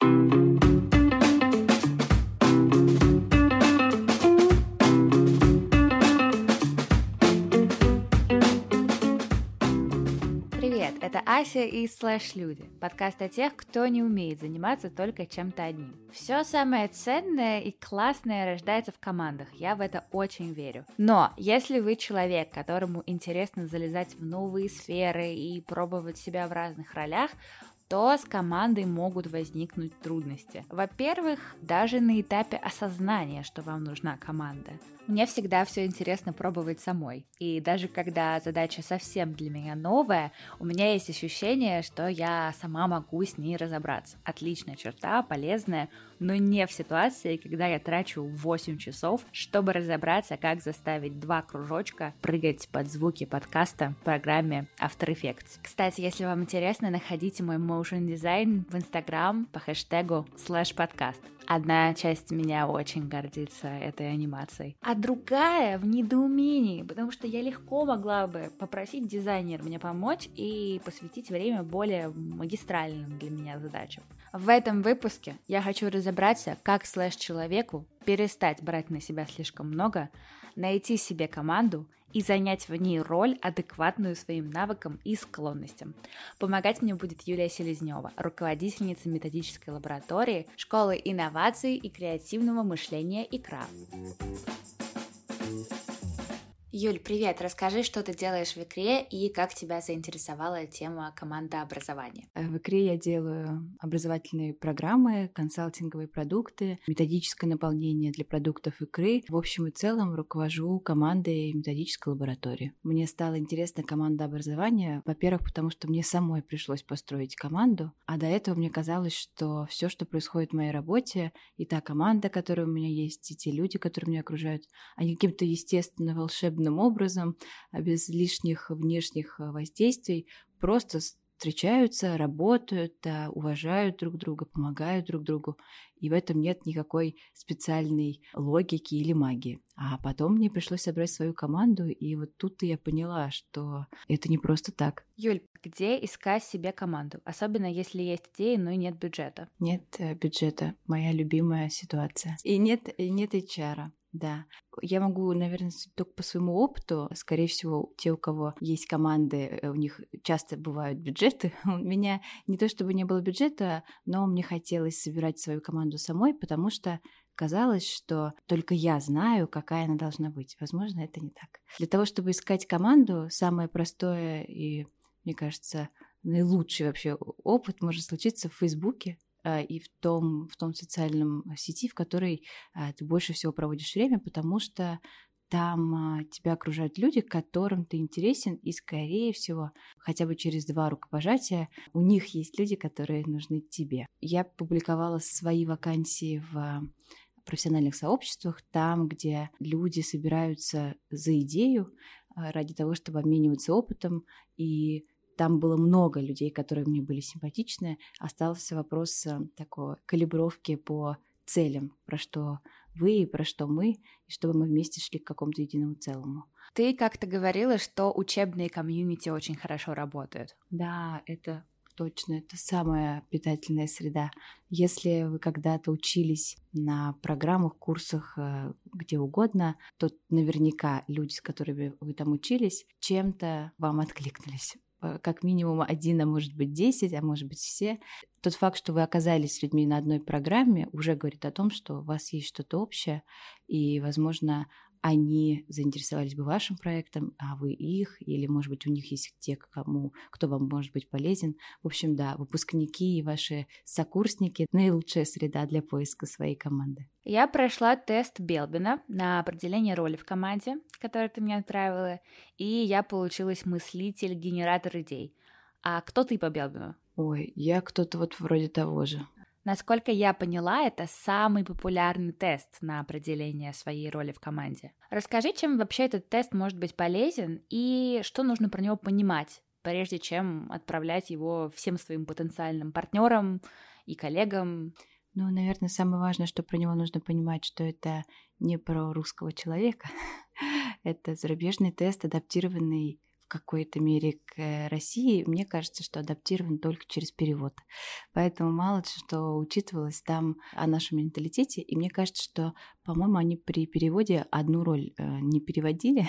Привет, это Ася и Слэш Люди, подкаст о тех, кто не умеет заниматься только чем-то одним. Все самое ценное и классное рождается в командах, я в это очень верю. Но если вы человек, которому интересно залезать в новые сферы и пробовать себя в разных ролях, то с командой могут возникнуть трудности. Во-первых, даже на этапе осознания, что вам нужна команда. Мне всегда все интересно пробовать самой. И даже когда задача совсем для меня новая, у меня есть ощущение, что я сама могу с ней разобраться. Отличная черта, полезная, но не в ситуации, когда я трачу 8 часов, чтобы разобраться, как заставить два кружочка прыгать под звуки подкаста в программе After Effects. Кстати, если вам интересно, находите мой motion design в Instagram по хэштегу slash подкаст. Одна часть меня очень гордится этой анимацией, а другая в недоумении, потому что я легко могла бы попросить дизайнера мне помочь и посвятить время более магистральным для меня задачам. В этом выпуске я хочу разобраться, как слэш-человеку перестать брать на себя слишком много, найти себе команду и занять в ней роль, адекватную своим навыкам и склонностям. Помогать мне будет Юлия Селезнева, руководительница методической лаборатории Школы инноваций и креативного мышления «Икра». Юль, привет! Расскажи, что ты делаешь в Икре и как тебя заинтересовала тема командообразования. Э, в Икре я делаю образовательные программы, консалтинговые продукты, методическое наполнение для продуктов Икры. В общем и целом руковожу командой методической лаборатории. Мне стало интересно команда образования, во-первых, потому что мне самой пришлось построить команду, а до этого мне казалось, что все, что происходит в моей работе, и та команда, которая у меня есть, и те люди, которые меня окружают, они каким-то естественно волшебным волшебным образом, а без лишних внешних э, воздействий, просто встречаются, работают, уважают друг друга, помогают друг другу. И в этом нет никакой специальной логики или магии. А потом мне пришлось собрать свою команду, и вот тут я поняла, что это не просто так. Юль, где искать себе команду? Особенно если есть идеи, но нет бюджета. Нет э, бюджета. Моя любимая ситуация. И нет, и нет HR. Да. Я могу, наверное, только по своему опыту, скорее всего, те, у кого есть команды, э, у них часто бывают бюджеты. У меня не то чтобы не было бюджета, но мне хотелось собирать свою команду самой, потому что казалось, что только я знаю, какая она должна быть. Возможно, это не так. Для того, чтобы искать команду, самое простое и, мне кажется, наилучший вообще опыт может случиться в Фейсбуке. А, и в том, в том социальном сети, в которой а, ты больше всего проводишь время, потому что там а, тебя окружают люди, которым ты интересен, и, скорее всего, хотя бы через два рукопожатия, у них есть люди, которые нужны тебе. Я публиковала свои вакансии в профессиональных сообществах, там, где люди собираются за идею ради того, чтобы обмениваться опытом и там было много людей, которые мне были симпатичны. Остался вопрос э, такой калибровки по целям, про что вы и про что мы, и чтобы мы вместе шли к какому-то единому целому. Ты как-то говорила, что учебные комьюнити очень хорошо работают. Да, это точно, это самая питательная среда. Если вы когда-то учились на программах, курсах, э, где угодно, то наверняка люди, с которыми вы там учились, чем-то вам откликнулись. Как минимум один, а может быть десять, а может быть все. Тот факт, что вы оказались с людьми на одной программе, уже говорит о том, что у вас есть что-то общее, и, возможно, они заинтересовались бы вашим проектом, а вы их, или, может быть, у них есть те, кому, кто вам может быть полезен. В общем, да, выпускники и ваши сокурсники — наилучшая среда для поиска своей команды. Я прошла тест Белбина на определение роли в команде, который ты мне отправила, и я получилась мыслитель, генератор идей. А кто ты по Белбину? Ой, я кто-то вот вроде того же. Насколько я поняла, это самый популярный тест на определение своей роли в команде. Расскажи, чем вообще этот тест может быть полезен и что нужно про него понимать, прежде чем отправлять его всем своим потенциальным партнерам и коллегам. Ну, наверное, самое важное, что про него нужно понимать, что это не про русского человека. это зарубежный тест, адаптированный какой-то мере к России, мне кажется, что адаптирован только через перевод. Поэтому мало что учитывалось там о нашем менталитете. И мне кажется, что, по-моему, они при переводе одну роль э, не переводили.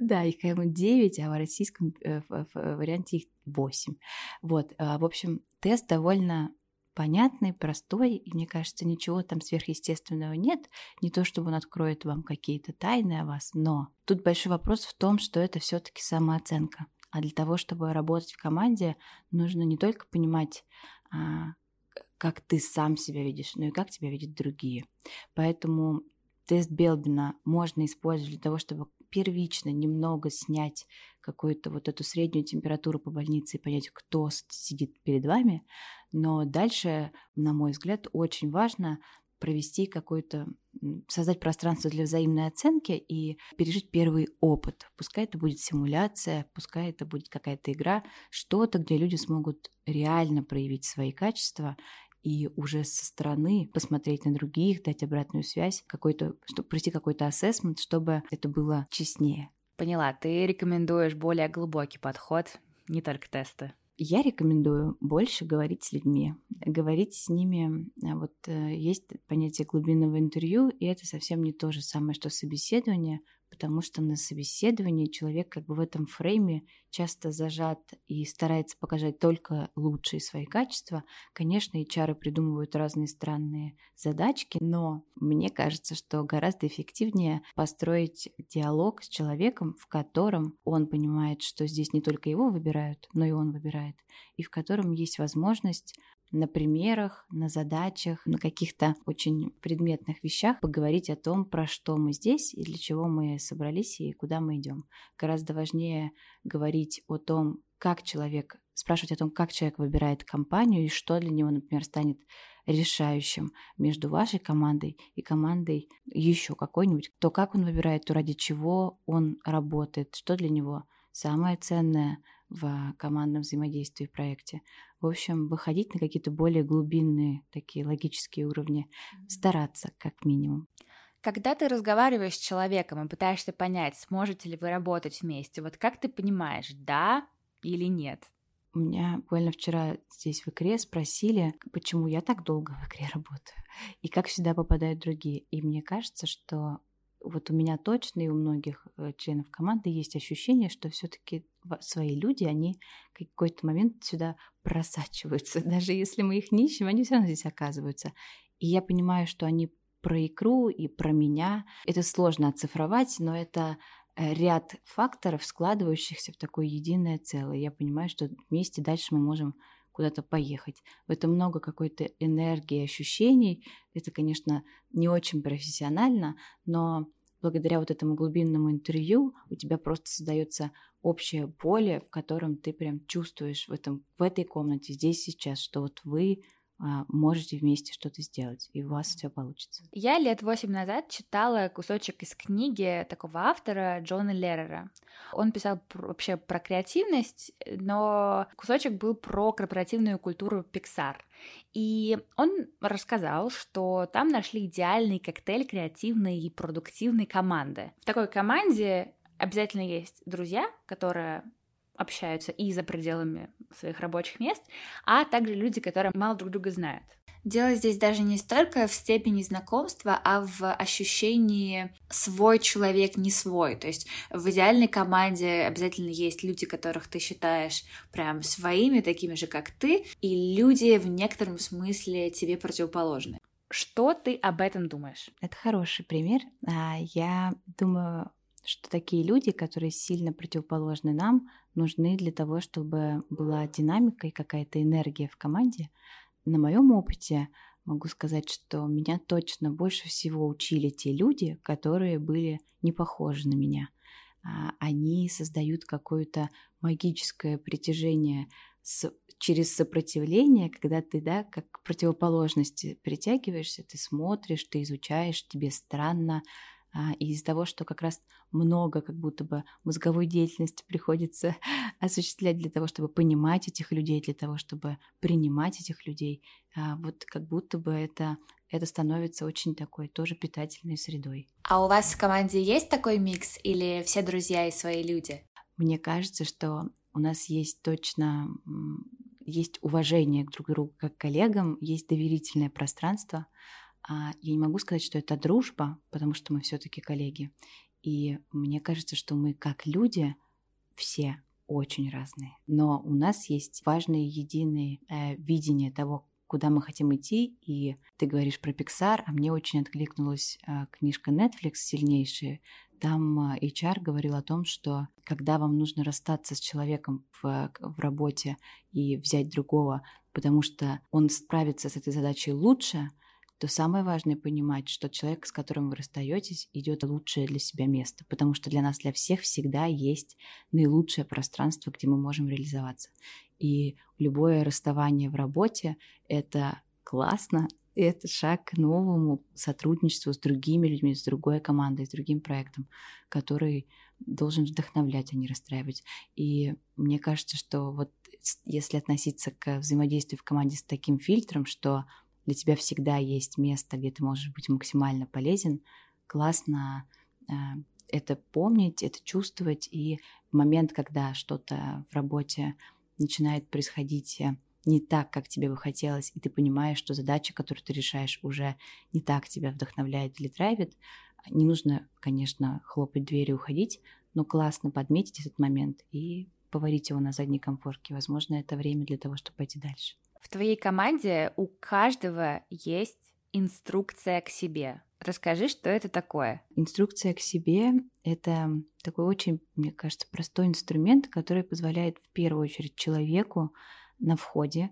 Да, их, по 9, а в российском э, варианте их 8. Вот, а, в общем, тест довольно понятный, простой, и мне кажется, ничего там сверхъестественного нет. Не то, чтобы он откроет вам какие-то тайны о вас, но тут большой вопрос в том, что это все-таки самооценка. А для того, чтобы работать в команде, нужно не только понимать, а, как ты сам себя видишь, но и как тебя видят другие. Поэтому тест Белбина можно использовать для того, чтобы первично немного снять какую-то вот эту среднюю температуру по больнице и понять, кто сидит перед вами. Но дальше, на мой взгляд, очень важно провести какой-то, создать пространство для взаимной оценки и пережить первый опыт. Пускай это будет симуляция, пускай это будет какая-то игра, что-то, где люди смогут реально проявить свои качества и уже со стороны посмотреть на других, дать обратную связь, какой-то, чтобы пройти какой-то ассессмент, чтобы это было честнее. Поняла, ты рекомендуешь более глубокий подход, не только тесты. Я рекомендую больше говорить с людьми, говорить с ними. А вот э, есть понятие глубинного интервью, и это совсем не то же самое, что собеседование, потому что на собеседовании человек как бы в этом фрейме часто зажат и старается показать только лучшие свои качества. Конечно, HR придумывают разные странные задачки, но мне кажется, что гораздо эффективнее построить диалог с человеком, в котором он понимает, что здесь не только его выбирают, но и он выбирает, и в котором есть возможность на примерах, на задачах, на каких-то очень предметных вещах поговорить о том, про что мы здесь и для чего мы собрались и куда мы идем. Гораздо важнее говорить о том, как человек, спрашивать о том, как человек выбирает компанию и что для него, например, станет решающим между вашей командой и командой еще какой-нибудь, то как он выбирает, то ради чего он работает, что для него самое ценное в командном взаимодействии в проекте. В общем, выходить на какие-то более глубинные такие логические уровни, стараться как минимум. Когда ты разговариваешь с человеком и пытаешься понять, сможете ли вы работать вместе, вот как ты понимаешь, да или нет? У меня буквально вчера здесь в Икре спросили, почему я так долго в Икре работаю и как сюда попадают другие. И мне кажется, что вот у меня точно и у многих э, членов команды есть ощущение, что все-таки свои люди, они в какой-то момент сюда просачиваются. Даже если мы их не ищем, они все равно здесь оказываются. И я понимаю, что они про икру и про меня. Это сложно оцифровать, но это э, ряд факторов, складывающихся в такое единое целое. Я понимаю, что вместе дальше мы можем куда-то поехать. В этом много какой-то энергии, ощущений. Это, конечно, не очень профессионально, но благодаря вот этому глубинному интервью у тебя просто создается общее поле, в котором ты прям чувствуешь в, этом, в этой комнате, здесь сейчас, что вот вы можете вместе что-то сделать, и у вас все получится. Я лет восемь назад читала кусочек из книги такого автора Джона Леррера. Он писал вообще про креативность, но кусочек был про корпоративную культуру Pixar. И он рассказал, что там нашли идеальный коктейль креативной и продуктивной команды. В такой команде обязательно есть друзья, которые общаются и за пределами своих рабочих мест, а также люди, которые мало друг друга знают. Дело здесь даже не столько в степени знакомства, а в ощущении свой человек не свой. То есть в идеальной команде обязательно есть люди, которых ты считаешь прям своими, такими же, как ты, и люди в некотором смысле тебе противоположны. Что ты об этом думаешь? Это хороший пример. А, я думаю, что такие люди, которые сильно противоположны нам, нужны для того, чтобы была динамика и какая-то энергия в команде. На моем опыте могу сказать, что меня точно больше всего учили те люди, которые были не похожи на меня. А, они создают какое-то магическое притяжение с, через сопротивление, когда ты, да, как к противоположности притягиваешься, ты смотришь, ты изучаешь, тебе странно, а, и из-за того, что как раз много как будто бы мозговой деятельности приходится осуществлять для того, чтобы понимать этих людей, для того, чтобы принимать этих людей, а, вот как будто бы это, это становится очень такой тоже питательной средой. А у вас в команде есть такой микс или все друзья и свои люди? мне кажется, что у нас есть точно есть уважение друг к другу как коллегам, есть доверительное пространство. А я не могу сказать, что это дружба, потому что мы все-таки коллеги. И мне кажется, что мы как люди все очень разные. Но у нас есть важные единые э, видения того, куда мы хотим идти. И ты говоришь про Pixar, а мне очень откликнулась э, книжка Netflix сильнейшая. Там э, HR говорил о том, что когда вам нужно расстаться с человеком в, в работе и взять другого, потому что он справится с этой задачей лучше, то самое важное понимать, что человек, с которым вы расстаетесь, идет лучшее для себя место, потому что для нас, для всех всегда есть наилучшее пространство, где мы можем реализоваться. И любое расставание в работе — это классно, это шаг к новому сотрудничеству с другими людьми, с другой командой, с другим проектом, который должен вдохновлять, а не расстраивать. И мне кажется, что вот если относиться к взаимодействию в команде с таким фильтром, что для тебя всегда есть место, где ты можешь быть максимально полезен, классно э, это помнить, это чувствовать, и в момент, когда что-то в работе начинает происходить э, не так, как тебе бы хотелось, и ты понимаешь, что задача, которую ты решаешь, уже не так тебя вдохновляет или драйвит, не нужно, конечно, хлопать дверью и уходить, но классно подметить этот момент и поварить его на задней комфорке. Возможно, это время для того, чтобы пойти дальше. В твоей команде у каждого есть инструкция к себе. Расскажи, что это такое. Инструкция к себе — это такой очень, мне кажется, простой инструмент, который позволяет в первую очередь человеку на входе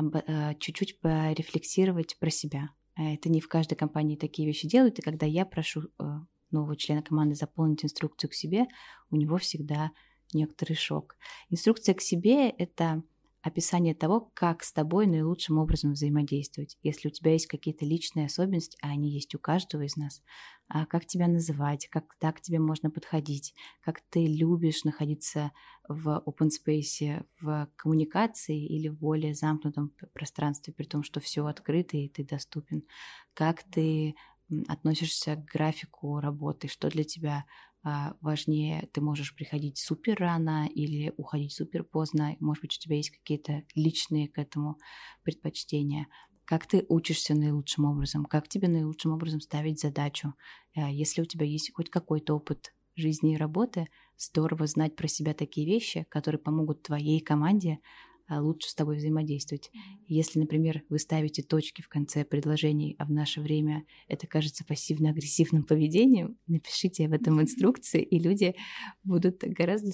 э, чуть-чуть порефлексировать про себя. Это не в каждой компании такие вещи делают, и когда я прошу э, нового члена команды заполнить инструкцию к себе, у него всегда некоторый шок. Инструкция к себе — это описание того, как с тобой наилучшим образом взаимодействовать. Если у тебя есть какие-то личные особенности, а они есть у каждого из нас, а как тебя называть, как так тебе можно подходить, как ты любишь находиться в open space, в коммуникации или в более замкнутом пространстве, при том, что все открыто и ты доступен, как ты относишься к графику работы, что для тебя важнее, ты можешь приходить супер рано или уходить супер поздно, может быть, у тебя есть какие-то личные к этому предпочтения, как ты учишься наилучшим образом, как тебе наилучшим образом ставить задачу. А, если у тебя есть хоть какой-то опыт жизни и работы, здорово знать про себя такие вещи, которые помогут твоей команде а, лучше с тобой взаимодействовать. Если, например, вы ставите точки в конце предложений, а в наше время это кажется пассивно-агрессивным поведением, напишите об этом в инструкции, и люди будут гораздо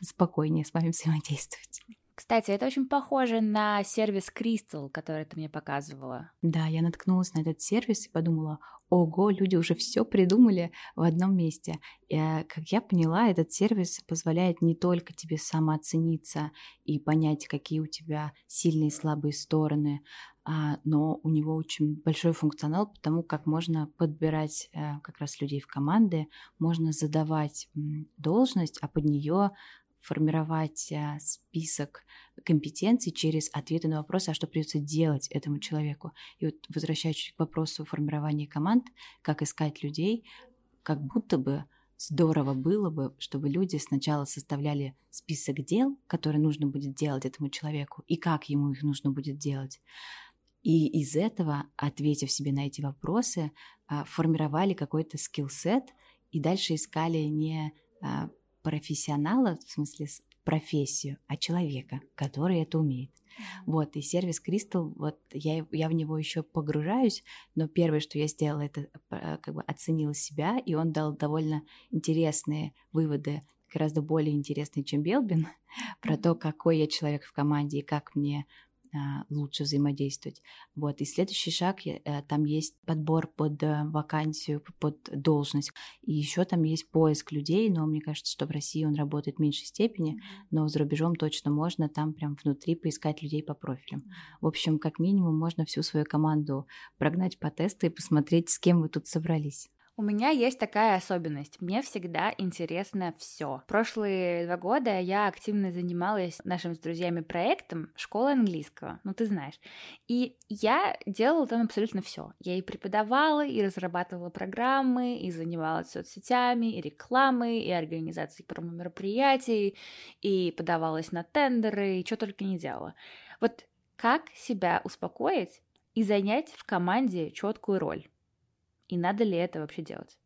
спокойнее с вами взаимодействовать. Кстати, это очень похоже на сервис Crystal, который ты мне показывала. Да, я наткнулась на этот сервис и подумала, ого, люди уже все придумали в одном месте. И, э, как я поняла, этот сервис позволяет не только тебе самооцениться и понять, какие у тебя сильные и слабые стороны, а, но у него очень большой функционал, потому как можно подбирать э, как раз людей в команды, можно задавать должность, а под нее формировать э, список компетенций через ответы на вопросы, а что придется делать этому человеку. И вот возвращаясь к вопросу формирования команд, как искать людей, как будто бы здорово было бы, чтобы люди сначала составляли список дел, которые нужно будет делать этому человеку, и как ему их нужно будет делать. И из этого, ответив себе на эти вопросы, а, формировали какой-то скилл-сет и дальше искали не а, профессионала, в смысле профессию, а человека, который это умеет. Вот, и сервис Crystal, вот я, я в него еще погружаюсь, но первое, что я сделала, это э, как бы оценила себя, и он дал довольно интересные выводы, гораздо более интересные, чем Белбин, про то, какой я человек в команде и как мне лучше взаимодействовать. Вот. И следующий шаг, э, там есть подбор под э, вакансию, под должность. И еще там есть поиск людей, но мне кажется, что в России он работает в меньшей степени, но за рубежом точно можно там прям внутри поискать людей по профилям. В общем, как минимум можно всю свою команду прогнать по тесту и посмотреть, с кем вы тут собрались. У меня есть такая особенность. Мне всегда интересно все. Прошлые два года я активно занималась нашим с друзьями проектом «Школа английского». Ну, ты знаешь. И я делала там абсолютно все. Я и преподавала, и разрабатывала программы, и занималась соцсетями, и рекламой, и организацией промо-мероприятий, и подавалась на тендеры, и что только не делала. Вот как себя успокоить и занять в команде четкую роль? И надо ли это вообще делать?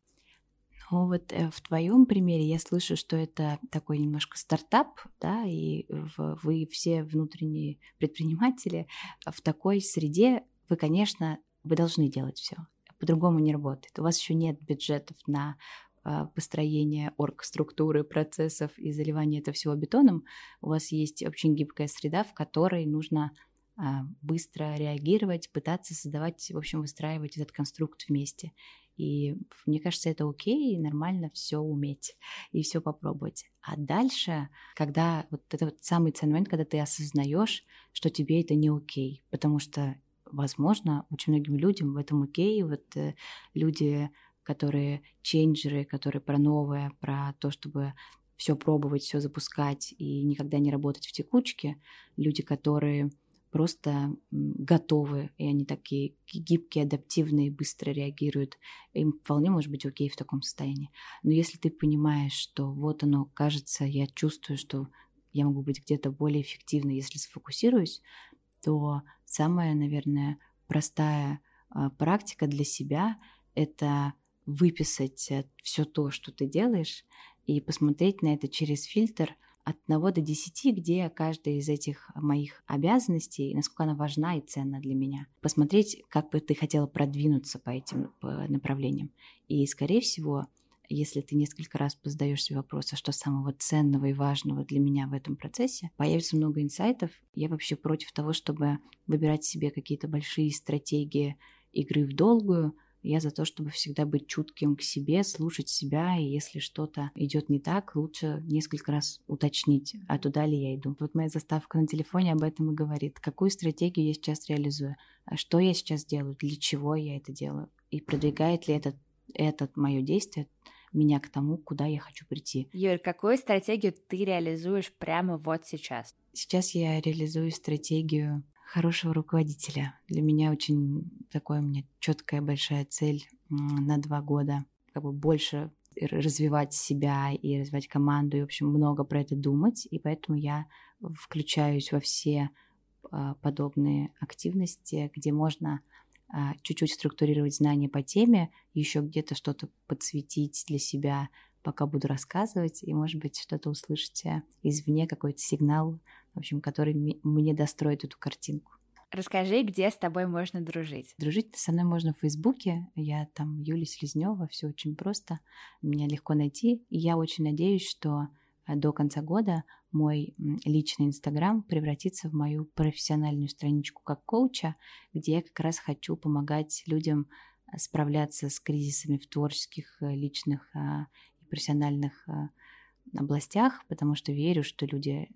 Ну вот э, в твоем примере я слышу, что это такой немножко стартап, да, и вы все внутренние предприниматели в такой среде, вы, конечно, вы должны делать все. По-другому не работает. У вас еще нет бюджетов на а, построение оргструктуры, процессов и заливание этого всего бетоном. У вас есть очень гибкая среда, в которой нужно а, быстро реагировать, пытаться создавать, в общем, выстраивать этот конструкт вместе. И мне кажется, это окей, нормально все уметь и все попробовать. А дальше, когда вот это вот самый ценный момент, когда ты осознаешь, что тебе это не окей, потому что, возможно, очень многим людям в этом окей, вот э, люди, которые ченджеры, которые про новое, про то, чтобы все пробовать, все запускать и никогда не работать в текучке, люди, которые просто готовы, и они такие гибкие, адаптивные, быстро реагируют. Им вполне может быть окей в таком состоянии. Но если ты понимаешь, что вот оно, кажется, я чувствую, что я могу быть где-то более эффективной, если сфокусируюсь, то самая, наверное, простая а, практика для себя — это выписать э, все то, что ты делаешь, и посмотреть на это через фильтр — от 1 до 10, где каждая из этих моих обязанностей, насколько она важна и ценна для меня. Посмотреть, как бы ты хотела продвинуться по этим по направлениям. И, скорее всего, если ты несколько раз позадаешь себе вопрос, а что самого ценного и важного для меня в этом процессе, появится много инсайтов. Я вообще против того, чтобы выбирать себе какие-то большие стратегии игры в долгую, я за то, чтобы всегда быть чутким к себе, слушать себя, и если что-то идет не так, лучше несколько раз уточнить, а туда ли я иду. Вот моя заставка на телефоне об этом и говорит. Какую стратегию я сейчас реализую? А что я сейчас делаю? Для чего я это делаю? И продвигает ли этот, этот мое действие меня к тому, куда я хочу прийти. Юль, какую стратегию ты реализуешь прямо вот сейчас? Сейчас я реализую стратегию хорошего руководителя. Для меня очень такая у меня четкая большая цель на два года. Как бы больше развивать себя и развивать команду, и, в общем, много про это думать, и поэтому я включаюсь во все а, подобные активности, где можно а, чуть-чуть структурировать знания по теме, еще где-то что-то подсветить для себя, пока буду рассказывать, и, может быть, что-то услышите извне, какой-то сигнал, в общем, который мне достроит эту картинку. Расскажи, где с тобой можно дружить. Дружить со мной можно в Фейсбуке. Я там Юлия Селезнева, все очень просто. Меня легко найти. И я очень надеюсь, что э, до конца года мой личный Инстаграм превратится в мою профессиональную страничку как коуча, где я как раз хочу помогать людям э, справляться с кризисами в творческих, э, личных и профессиональных областях, потому что верю, что люди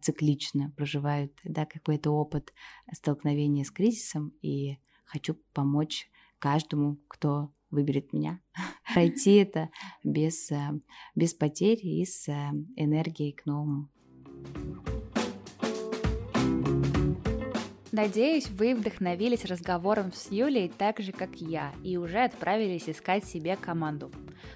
циклично проживают да, какой-то опыт столкновения с кризисом, и хочу помочь каждому, кто выберет меня, пройти это без, э, без потерь и с э, энергией к новому. Надеюсь, вы вдохновились разговором с Юлей так же, как я, и уже отправились искать себе команду.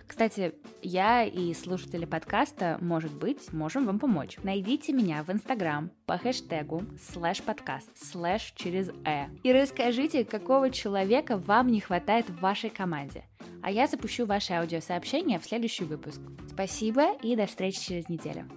Кстати, я и слушатели подкаста, может быть, можем вам помочь. Найдите меня в Инстаграм по хэштегу слэш подкаст, слэш через э, и расскажите, какого человека вам не хватает в вашей команде. А я запущу ваши аудиосообщения в следующий выпуск. Спасибо и до встречи через неделю.